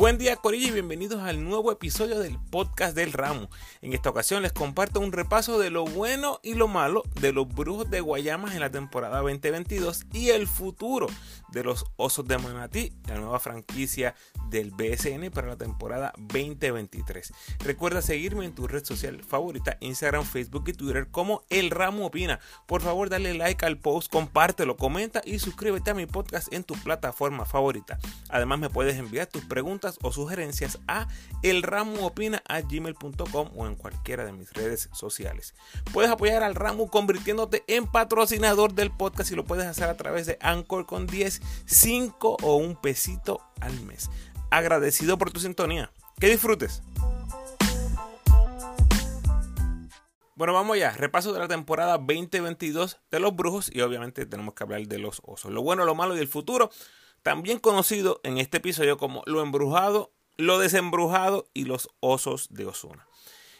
Buen día Corillo y bienvenidos al nuevo episodio del podcast del ramo. En esta ocasión les comparto un repaso de lo bueno y lo malo de los Brujos de Guayamas en la temporada 2022 y el futuro de los Osos de Manatí, la nueva franquicia del BSN para la temporada 2023. Recuerda seguirme en tu red social favorita, Instagram, Facebook y Twitter como El Ramo Opina. Por favor dale like al post, compártelo, comenta y suscríbete a mi podcast en tu plataforma favorita. Además me puedes enviar tus preguntas o sugerencias a elramoopina.gmail.com o en cualquiera de mis redes sociales. Puedes apoyar al Ramo convirtiéndote en patrocinador del podcast y lo puedes hacer a través de Anchor con 10, 5 o un pesito al mes. Agradecido por tu sintonía. Que disfrutes. Bueno, vamos ya. Repaso de la temporada 2022 de los brujos y obviamente tenemos que hablar de los osos. Lo bueno, lo malo y el futuro también conocido en este episodio como Lo Embrujado, Lo Desembrujado y Los Osos de Osuna.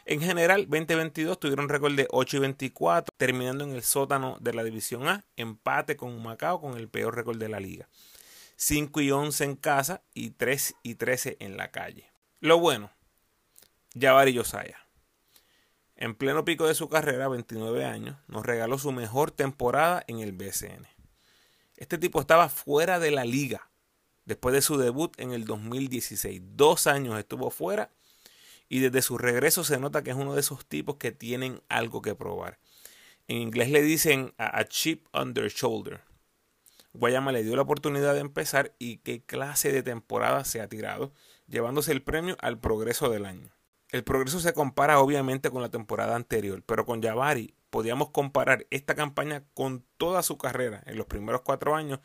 En general, 2022 tuvieron récord de 8 y 24, terminando en el sótano de la División A, empate con Macao con el peor récord de la liga. 5 y 11 en casa y 3 y 13 en la calle. Lo bueno, Jabari Yosaya. En pleno pico de su carrera, 29 años, nos regaló su mejor temporada en el BCN. Este tipo estaba fuera de la liga después de su debut en el 2016. Dos años estuvo fuera y desde su regreso se nota que es uno de esos tipos que tienen algo que probar. En inglés le dicen a, chip under shoulder. Guayama le dio la oportunidad de empezar y qué clase de temporada se ha tirado, llevándose el premio al progreso del año. El progreso se compara obviamente con la temporada anterior, pero con Javari podíamos comparar esta campaña con toda su carrera en los primeros cuatro años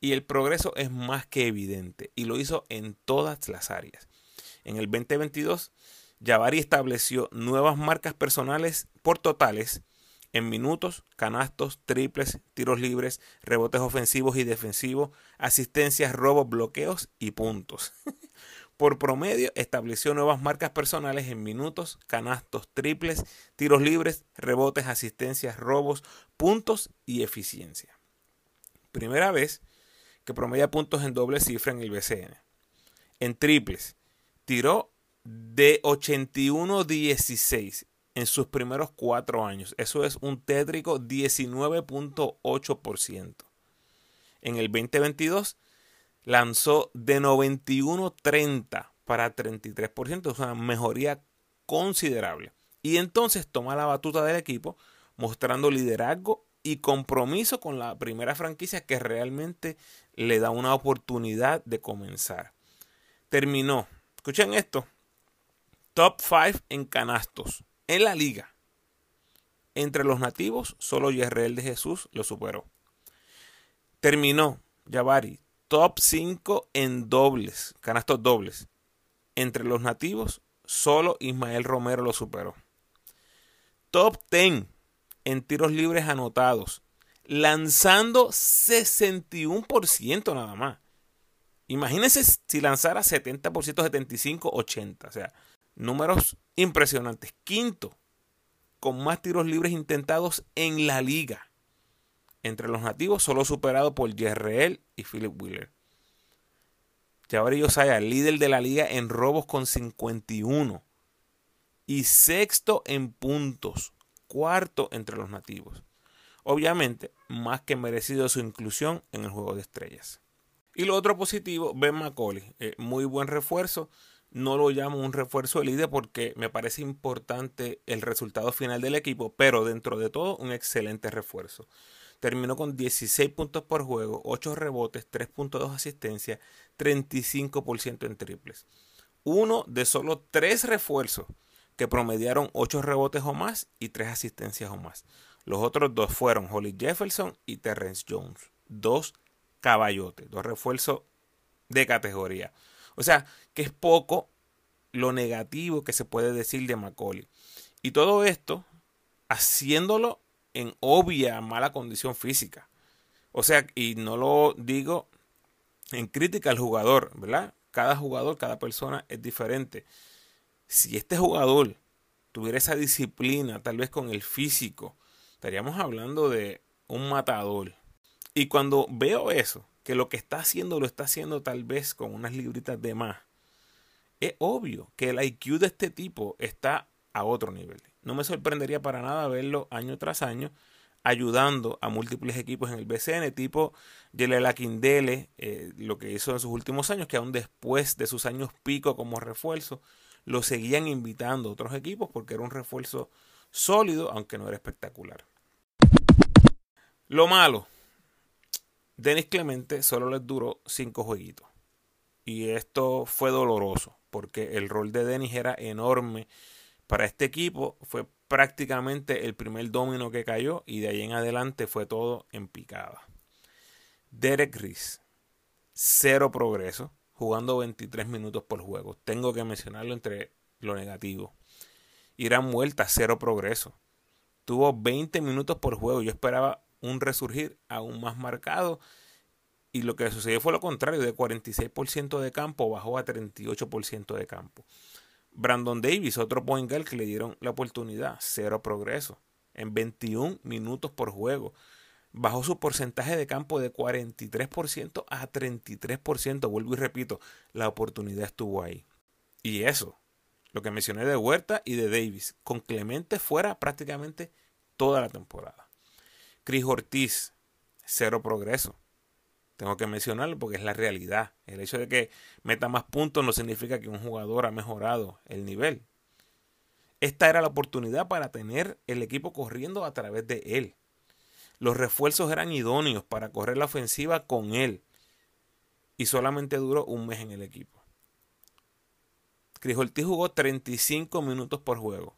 y el progreso es más que evidente y lo hizo en todas las áreas. En el 2022, Javari estableció nuevas marcas personales por totales en minutos, canastos, triples, tiros libres, rebotes ofensivos y defensivos, asistencias, robos, bloqueos y puntos. Por promedio, estableció nuevas marcas personales en minutos, canastos, triples, tiros libres, rebotes, asistencias, robos, puntos y eficiencia. Primera vez que promedia puntos en doble cifra en el BCN. En triples, tiró de 81-16 en sus primeros cuatro años. Eso es un tétrico 19.8%. En el 2022 lanzó de 91-30 para 33%, es una mejoría considerable. Y entonces toma la batuta del equipo mostrando liderazgo y compromiso con la primera franquicia que realmente le da una oportunidad de comenzar. Terminó, escuchen esto, top 5 en canastos en la liga. Entre los nativos, solo Yerreel de Jesús lo superó. Terminó Jabari top 5 en dobles, canastos dobles. Entre los nativos, solo Ismael Romero lo superó. Top 10 en tiros libres anotados, lanzando 61% nada más. Imagínense si lanzara 70%, 75, 80. O sea, números impresionantes. Quinto, con más tiros libres intentados en la liga entre los nativos, solo superado por Jerreel y Philip Wheeler. Jabari Yosaya, líder de la liga en robos con 51. Y sexto en puntos. Cuarto entre los nativos. Obviamente, más que merecido su inclusión en el juego de estrellas. Y lo otro positivo, Ben McCauley. Eh, muy buen refuerzo. No lo llamo un refuerzo líder porque me parece importante el resultado final del equipo, pero dentro de todo un excelente refuerzo terminó con 16 puntos por juego, 8 rebotes, 3.2 asistencias, 35% en triples. Uno de solo 3 refuerzos que promediaron 8 rebotes o más y 3 asistencias o más. Los otros dos fueron Holly Jefferson y Terrence Jones. Dos caballotes, dos refuerzos de categoría. O sea, que es poco lo negativo que se puede decir de Macaulay. Y todo esto haciéndolo en obvia mala condición física. O sea, y no lo digo en crítica al jugador, ¿verdad? Cada jugador, cada persona es diferente. Si este jugador tuviera esa disciplina, tal vez con el físico, estaríamos hablando de un matador. Y cuando veo eso, que lo que está haciendo lo está haciendo tal vez con unas libritas de más, es obvio que el IQ de este tipo está a otro nivel. No me sorprendería para nada verlo año tras año ayudando a múltiples equipos en el BCN, tipo Yelela Kindele, eh, lo que hizo en sus últimos años, que aún después de sus años pico como refuerzo, lo seguían invitando a otros equipos porque era un refuerzo sólido, aunque no era espectacular. Lo malo, Denis Clemente solo les duró cinco jueguitos. Y esto fue doloroso, porque el rol de Denis era enorme para este equipo. Fue prácticamente el primer domino que cayó y de ahí en adelante fue todo en picada. Derek Reese, cero progreso, jugando 23 minutos por juego. Tengo que mencionarlo entre lo negativo. Irán Vuelta, cero progreso. Tuvo 20 minutos por juego. Yo esperaba un resurgir aún más marcado. Y lo que sucedió fue lo contrario, de 46% de campo bajó a 38% de campo. Brandon Davis, otro point guard que le dieron la oportunidad, cero progreso, en 21 minutos por juego. Bajó su porcentaje de campo de 43% a 33%. Vuelvo y repito, la oportunidad estuvo ahí. Y eso, lo que mencioné de Huerta y de Davis, con Clemente fuera prácticamente toda la temporada. Chris Ortiz, cero progreso. Tengo que mencionarlo porque es la realidad. El hecho de que meta más puntos no significa que un jugador ha mejorado el nivel. Esta era la oportunidad para tener el equipo corriendo a través de él. Los refuerzos eran idóneos para correr la ofensiva con él. Y solamente duró un mes en el equipo. Chris Ortiz jugó 35 minutos por juego,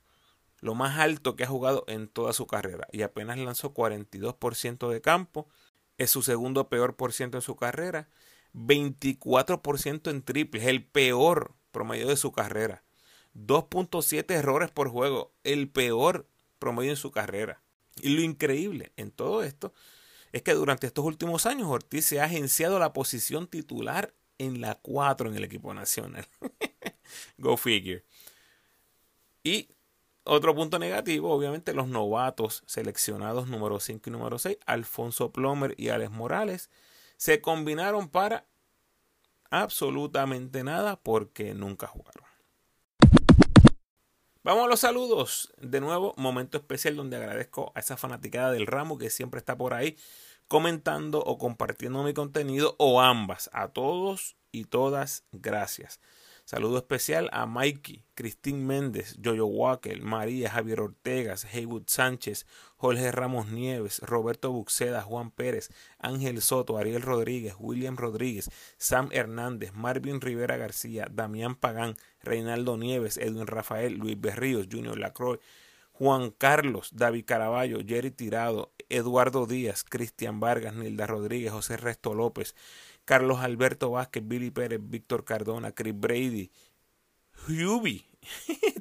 lo más alto que ha jugado en toda su carrera, y apenas lanzó 42% de campo es su segundo peor por ciento en su carrera. 24% en triples, el peor promedio de su carrera. 2.7 errores por juego, el peor promedio en su carrera. Y lo increíble en todo esto es que durante estos últimos años Ortiz se ha agenciado la posición titular en la 4 en el equipo nacional. Go figure. Y otro punto negativo, obviamente, los novatos seleccionados número 5 y número 6, Alfonso Plomer y Alex Morales, se combinaron para absolutamente nada porque nunca jugaron. Vamos a los saludos. De nuevo, momento especial donde agradezco a esa fanaticada del ramo que siempre está por ahí comentando o compartiendo mi contenido o ambas. A todos y todas, gracias. Saludo especial a Mikey, Cristín Méndez, Jojo Walker, María Javier Ortegas, Heywood Sánchez, Jorge Ramos Nieves, Roberto Buxeda, Juan Pérez, Ángel Soto, Ariel Rodríguez, William Rodríguez, Sam Hernández, Marvin Rivera García, Damián Pagán, Reinaldo Nieves, Edwin Rafael, Luis Berríos, Junior Lacroix, Juan Carlos, David Caraballo, Jerry Tirado, Eduardo Díaz, Cristian Vargas, Nilda Rodríguez, José Resto López, Carlos Alberto Vázquez, Billy Pérez, Víctor Cardona, Chris Brady, Huby,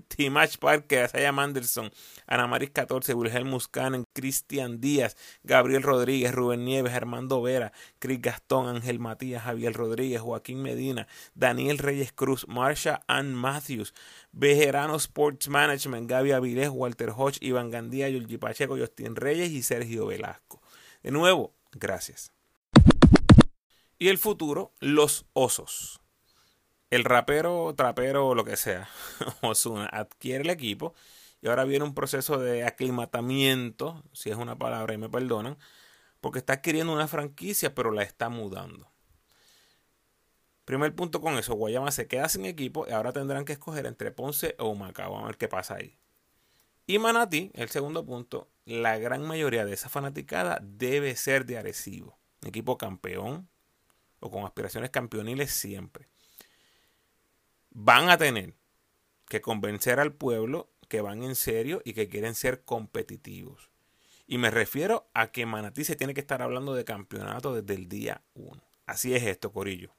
Timach Parker, Asaya Manderson, Ana Maris 14, Wilhelm Muscanen, Cristian Díaz, Gabriel Rodríguez, Rubén Nieves, Armando Vera, Chris Gastón, Ángel Matías, Javier Rodríguez, Joaquín Medina, Daniel Reyes Cruz, Marsha Ann Matthews, Bejerano Sports Management, Gaby Avilés, Walter Hodge, Iván Gandía, Yulgi Pacheco, Justin Reyes y Sergio Velasco. De nuevo, gracias. Y el futuro, los osos. El rapero, trapero lo que sea, Osuna, adquiere el equipo y ahora viene un proceso de aclimatamiento, si es una palabra y me perdonan, porque está adquiriendo una franquicia pero la está mudando. Primer punto con eso, Guayama se queda sin equipo y ahora tendrán que escoger entre Ponce o Macao. Vamos a ver qué pasa ahí. Y Manati, el segundo punto, la gran mayoría de esa fanaticada debe ser de Arecibo. equipo campeón, o con aspiraciones campeoniles siempre, van a tener que convencer al pueblo que van en serio y que quieren ser competitivos. Y me refiero a que Manatí se tiene que estar hablando de campeonato desde el día 1. Así es esto, Corillo.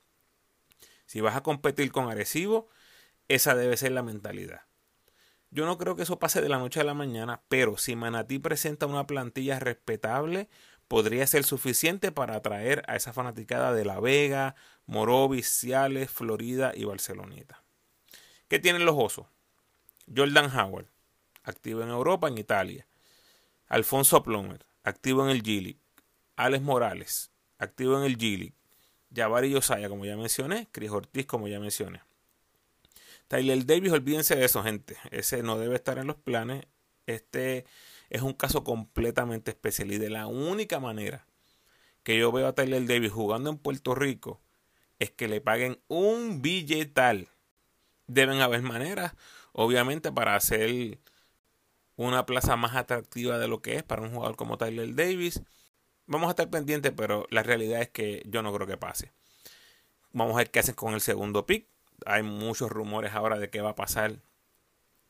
Si vas a competir con Arecibo, esa debe ser la mentalidad. Yo no creo que eso pase de la noche a la mañana, pero si Manatí presenta una plantilla respetable, podría ser suficiente para atraer a esa fanaticada de La Vega, Morovis, Ciales, Florida y Barceloneta. ¿Qué tienen los osos? Jordan Howard, activo en Europa, en Italia. Alfonso Plomer, activo en el G Alex Morales, activo en el G League. Jabari Yosaya, como ya mencioné. Cris Ortiz, como ya mencioné. Tyler Davis, olvídense de eso, gente. Ese no debe estar en los planes. Este es un caso completamente especial y de la única manera que yo veo a Tyler Davis jugando en Puerto Rico es que le paguen un billetal. Deben haber maneras, obviamente, para hacer una plaza más atractiva de lo que es para un jugador como Tyler Davis. Vamos a estar pendientes, pero la realidad es que yo no creo que pase. Vamos a ver qué hacen con el segundo pick. Hay muchos rumores ahora de qué va a pasar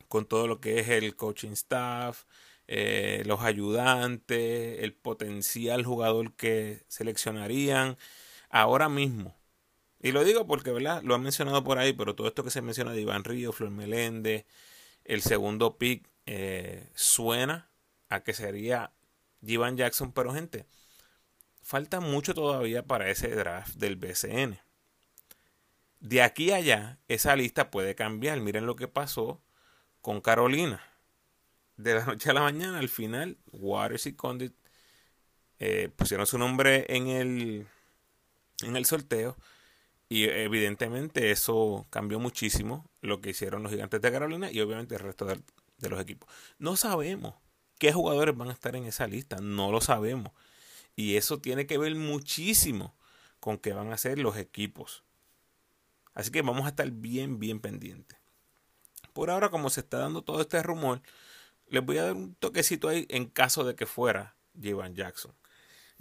con todo lo que es el coaching staff, eh, los ayudantes, el potencial jugador que seleccionarían ahora mismo. Y lo digo porque, ¿verdad? Lo han mencionado por ahí, pero todo esto que se menciona de Iván Río, Flor Meléndez, el segundo pick, eh, suena a que sería Jivan Jackson, pero gente, falta mucho todavía para ese draft del BCN. De aquí a allá, esa lista puede cambiar. Miren lo que pasó con Carolina. De la noche a la mañana, al final, Waters y Condit eh, pusieron su nombre en el, en el sorteo. Y evidentemente eso cambió muchísimo lo que hicieron los gigantes de Carolina y obviamente el resto de, de los equipos. No sabemos qué jugadores van a estar en esa lista, no lo sabemos. Y eso tiene que ver muchísimo con qué van a ser los equipos. Así que vamos a estar bien, bien pendientes. Por ahora, como se está dando todo este rumor, les voy a dar un toquecito ahí en caso de que fuera Jivan Jackson.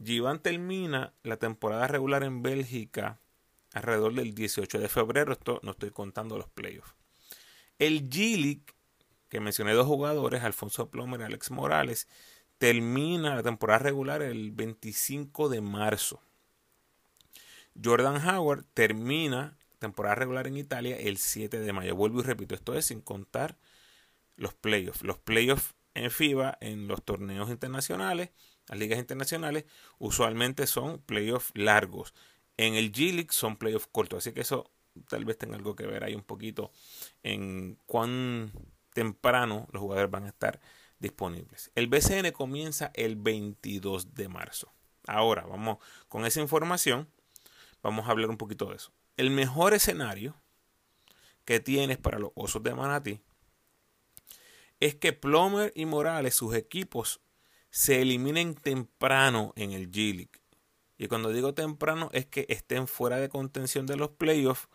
Jivan termina la temporada regular en Bélgica alrededor del 18 de febrero. Esto no estoy contando los playoffs. El G-League, que mencioné dos jugadores, Alfonso Plomer y Alex Morales, termina la temporada regular el 25 de marzo. Jordan Howard termina temporada regular en Italia el 7 de mayo. Vuelvo y repito, esto es sin contar los playoffs. Los playoffs en FIBA, en los torneos internacionales, las ligas internacionales, usualmente son playoffs largos. En el G-League son playoffs cortos. Así que eso tal vez tenga algo que ver ahí un poquito en cuán temprano los jugadores van a estar disponibles. El BCN comienza el 22 de marzo. Ahora, vamos con esa información, vamos a hablar un poquito de eso el mejor escenario que tienes para los Osos de Manatí es que Plomer y Morales, sus equipos, se eliminen temprano en el G-League. Y cuando digo temprano es que estén fuera de contención de los playoffs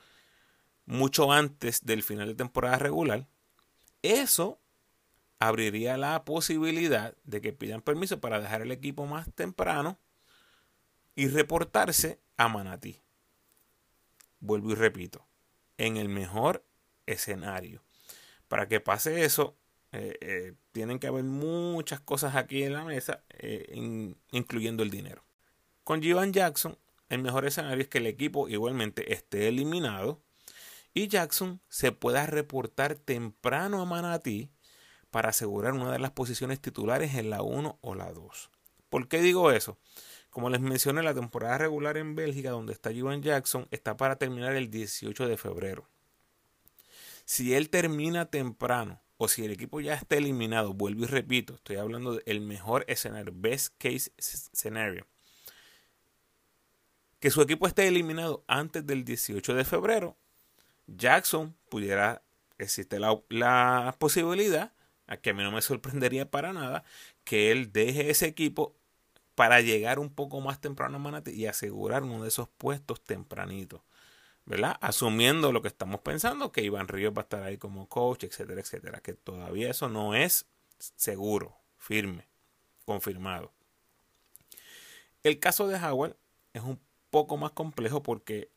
mucho antes del final de temporada regular. Eso abriría la posibilidad de que pidan permiso para dejar el equipo más temprano y reportarse a Manatí vuelvo y repito, en el mejor escenario. Para que pase eso, eh, eh, tienen que haber muchas cosas aquí en la mesa, eh, incluyendo el dinero. Con Jivan Jackson, el mejor escenario es que el equipo igualmente esté eliminado y Jackson se pueda reportar temprano a Manatí para asegurar una de las posiciones titulares en la 1 o la 2. ¿Por qué digo eso? Como les mencioné, la temporada regular en Bélgica, donde está Juan Jackson, está para terminar el 18 de febrero. Si él termina temprano o si el equipo ya está eliminado, vuelvo y repito, estoy hablando del mejor escenario, best case scenario. Que su equipo esté eliminado antes del 18 de febrero, Jackson pudiera, existe la, posibilidad, a que a mí no me sorprendería para nada, que él deje ese equipo para llegar un poco más temprano a Manatí y asegurar uno de esos puestos tempranitos. ¿Verdad? Asumiendo lo que estamos pensando, que Iván Ríos va a estar ahí como coach, etcétera, etcétera. Que todavía eso no es seguro, firme, confirmado. El caso de Howard es un poco más complejo porque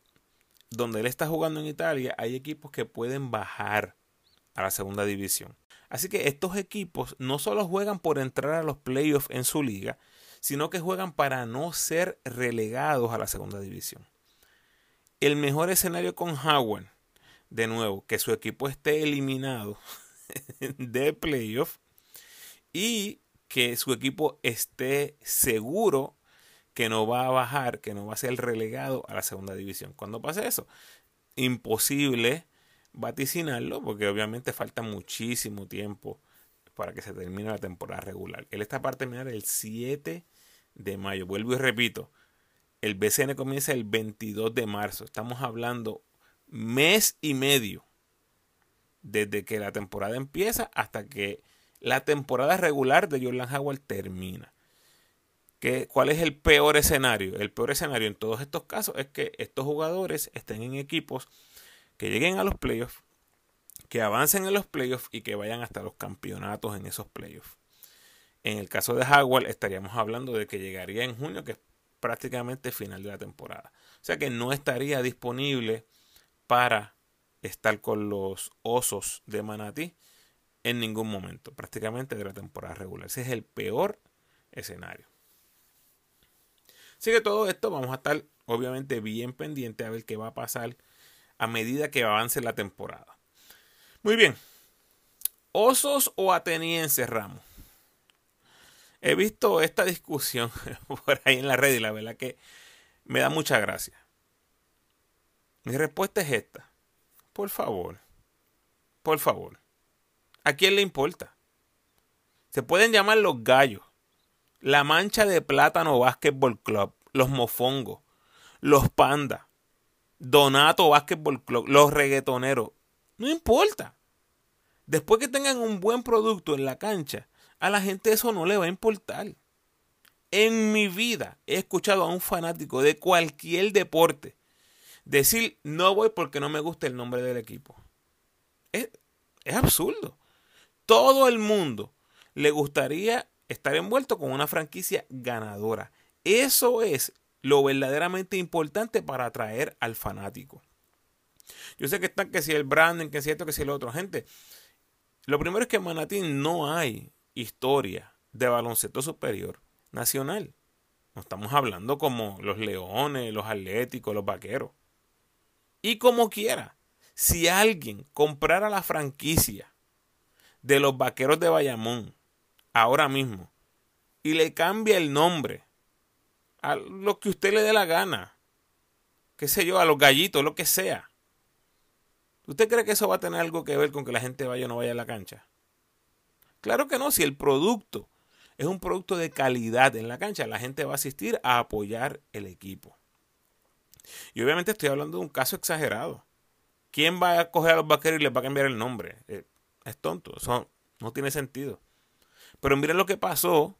donde él está jugando en Italia hay equipos que pueden bajar a la segunda división. Así que estos equipos no solo juegan por entrar a los playoffs en su liga, sino que juegan para no ser relegados a la segunda división. El mejor escenario con Howard, de nuevo, que su equipo esté eliminado de playoff y que su equipo esté seguro que no va a bajar, que no va a ser relegado a la segunda división. Cuando pase eso, imposible vaticinarlo porque obviamente falta muchísimo tiempo para que se termine la temporada regular. Él está para terminar el 7 de mayo. Vuelvo y repito, el BCN comienza el 22 de marzo. Estamos hablando mes y medio desde que la temporada empieza hasta que la temporada regular de Jordan Howard termina. ¿Qué, ¿Cuál es el peor escenario? El peor escenario en todos estos casos es que estos jugadores estén en equipos que lleguen a los playoffs, que avancen en los playoffs y que vayan hasta los campeonatos en esos playoffs. En el caso de Howard estaríamos hablando de que llegaría en junio, que prácticamente final de la temporada. O sea que no estaría disponible para estar con los osos de Manatí en ningún momento, prácticamente de la temporada regular. Ese es el peor escenario. Así que todo esto vamos a estar obviamente bien pendiente a ver qué va a pasar a medida que avance la temporada. Muy bien. ¿Osos o atenienses, Ramos? He visto esta discusión por ahí en la red y la verdad que me da mucha gracia. Mi respuesta es esta. Por favor. Por favor. ¿A quién le importa? Se pueden llamar los gallos, la mancha de plátano Basketball Club, los mofongos, los pandas, Donato Basketball Club, los reggaetoneros. No importa. Después que tengan un buen producto en la cancha, a la gente eso no le va a importar. En mi vida he escuchado a un fanático de cualquier deporte decir no voy porque no me gusta el nombre del equipo. Es, es absurdo. Todo el mundo le gustaría estar envuelto con una franquicia ganadora. Eso es lo verdaderamente importante para atraer al fanático. Yo sé que están que si el branding, que si esto, que si lo otro. Gente, lo primero es que en Manatí no hay historia de baloncesto superior nacional. No estamos hablando como los leones, los atléticos, los vaqueros. Y como quiera, si alguien comprara la franquicia de los vaqueros de Bayamón ahora mismo y le cambia el nombre a lo que usted le dé la gana, qué sé yo, a los gallitos, lo que sea. ¿Usted cree que eso va a tener algo que ver con que la gente vaya o no vaya a la cancha? Claro que no, si el producto es un producto de calidad en la cancha, la gente va a asistir a apoyar el equipo. Y obviamente estoy hablando de un caso exagerado. ¿Quién va a coger a los vaqueros y les va a cambiar el nombre? Eh, es tonto, eso no tiene sentido. Pero miren lo que pasó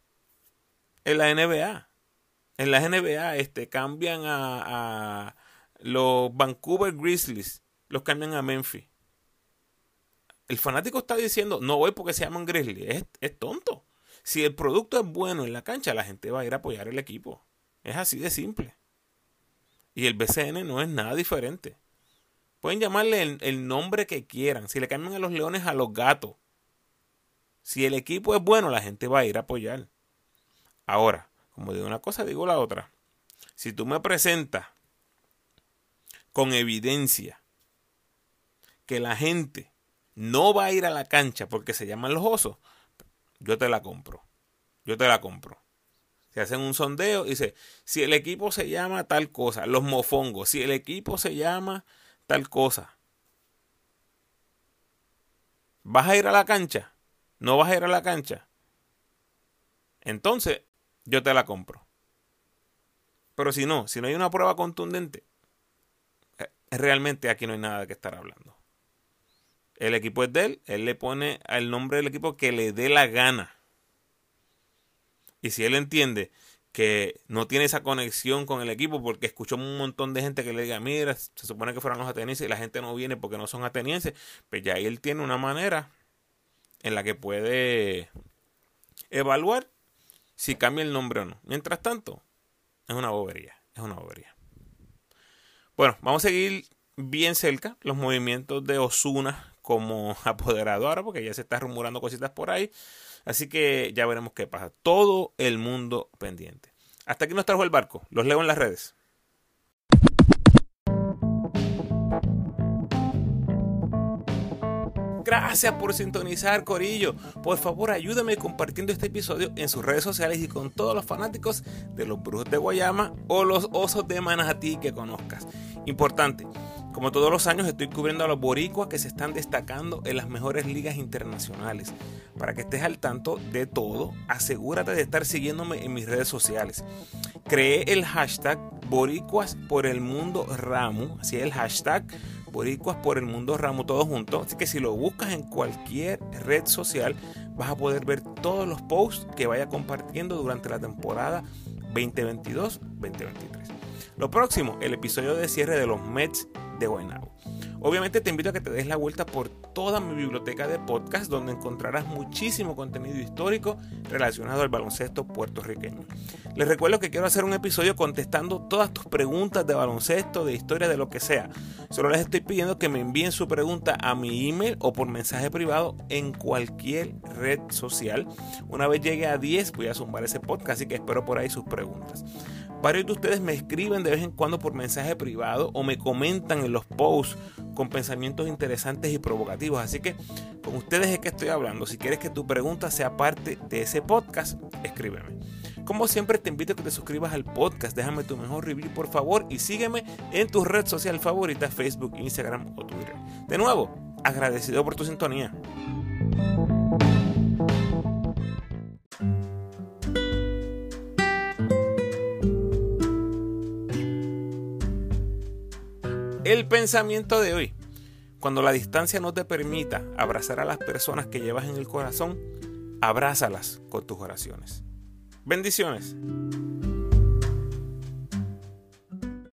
en la NBA. En la NBA este, cambian a, a los Vancouver Grizzlies, los cambian a Memphis. El fanático está diciendo, no voy porque se llaman Grizzlies. Es, es tonto. Si el producto es bueno en la cancha, la gente va a ir a apoyar el equipo. Es así de simple. Y el BCN no es nada diferente. Pueden llamarle el, nombre que quieran. Si le cambian a los leones, a los gatos. Si el equipo es bueno, la gente va a ir a apoyar. Ahora, como digo una cosa, digo la otra. Si tú me presentas con evidencia que la gente no va a ir a la cancha porque se llaman los osos, yo te la compro. Yo te la compro. Se hacen un sondeo y dice, si el equipo se llama tal cosa, los mofongos, si el equipo se llama tal cosa. ¿Vas a ir a la cancha? ¿No vas a ir a la cancha? Entonces, yo te la compro. Pero si no, si no hay una prueba contundente, eh, realmente aquí no hay nada de que estar hablando. El equipo es de él, él le pone el nombre del equipo que le dé la gana. Y si él entiende que no tiene esa conexión con el equipo porque escuchó un montón de gente que le diga, mira, se supone que fueran los atenienses y la gente no viene porque no son atenienses, pues ya él tiene una manera en la que puede evaluar si cambia el nombre o no. Mientras tanto, es una bobería, es una bobería. Bueno, vamos a seguir bien cerca los movimientos de Osuna como apoderado ahora porque ya se está rumorando cositas por ahí. Así que ya veremos qué pasa. Todo el mundo pendiente. Hasta aquí nos trajo el barco. Los leo en las redes. Gracias por sintonizar, Corillo. Por favor, ayúdame compartiendo este episodio en sus redes sociales y con todos los fanáticos de los Brujos de Guayama o los Osos de Manatí que conozcas. Importante, como todos los años estoy cubriendo a los boricuas que se están destacando en las mejores ligas internacionales. Para que estés al tanto de todo, asegúrate de estar siguiéndome en mis redes sociales. Creé el hashtag boricuas por el mundo Ramu, así es el hashtag Por el Mundo Ramo, todos juntos. Así que si lo buscas en cualquier red social, vas a poder ver todos los posts que vaya compartiendo durante la temporada 2022-2023. Lo próximo, el episodio de cierre de los Mets de Guaynabo. Obviamente te invito a que te des la vuelta por toda mi biblioteca de podcast donde encontrarás muchísimo contenido histórico relacionado al baloncesto puertorriqueño. Les recuerdo que quiero hacer un episodio contestando todas tus preguntas de baloncesto, de historia, de lo que sea. Solo les estoy pidiendo que me envíen su pregunta a mi email o por mensaje privado en cualquier red social. Una vez llegue a 10 voy a zumbar ese podcast, así que espero por ahí sus preguntas. Varios de ustedes me escriben de vez en cuando por mensaje privado o me comentan en los posts con pensamientos interesantes y provocativos. Así que con ustedes es que estoy hablando. Si quieres que tu pregunta sea parte de ese podcast, escríbeme. Como siempre te invito a que te suscribas al podcast, déjame tu mejor review por favor y sígueme en tu red social favorita, Facebook, Instagram o Twitter. De nuevo, agradecido por tu sintonía. Pensamiento de hoy. Cuando la distancia no te permita abrazar a las personas que llevas en el corazón, abrázalas con tus oraciones. Bendiciones.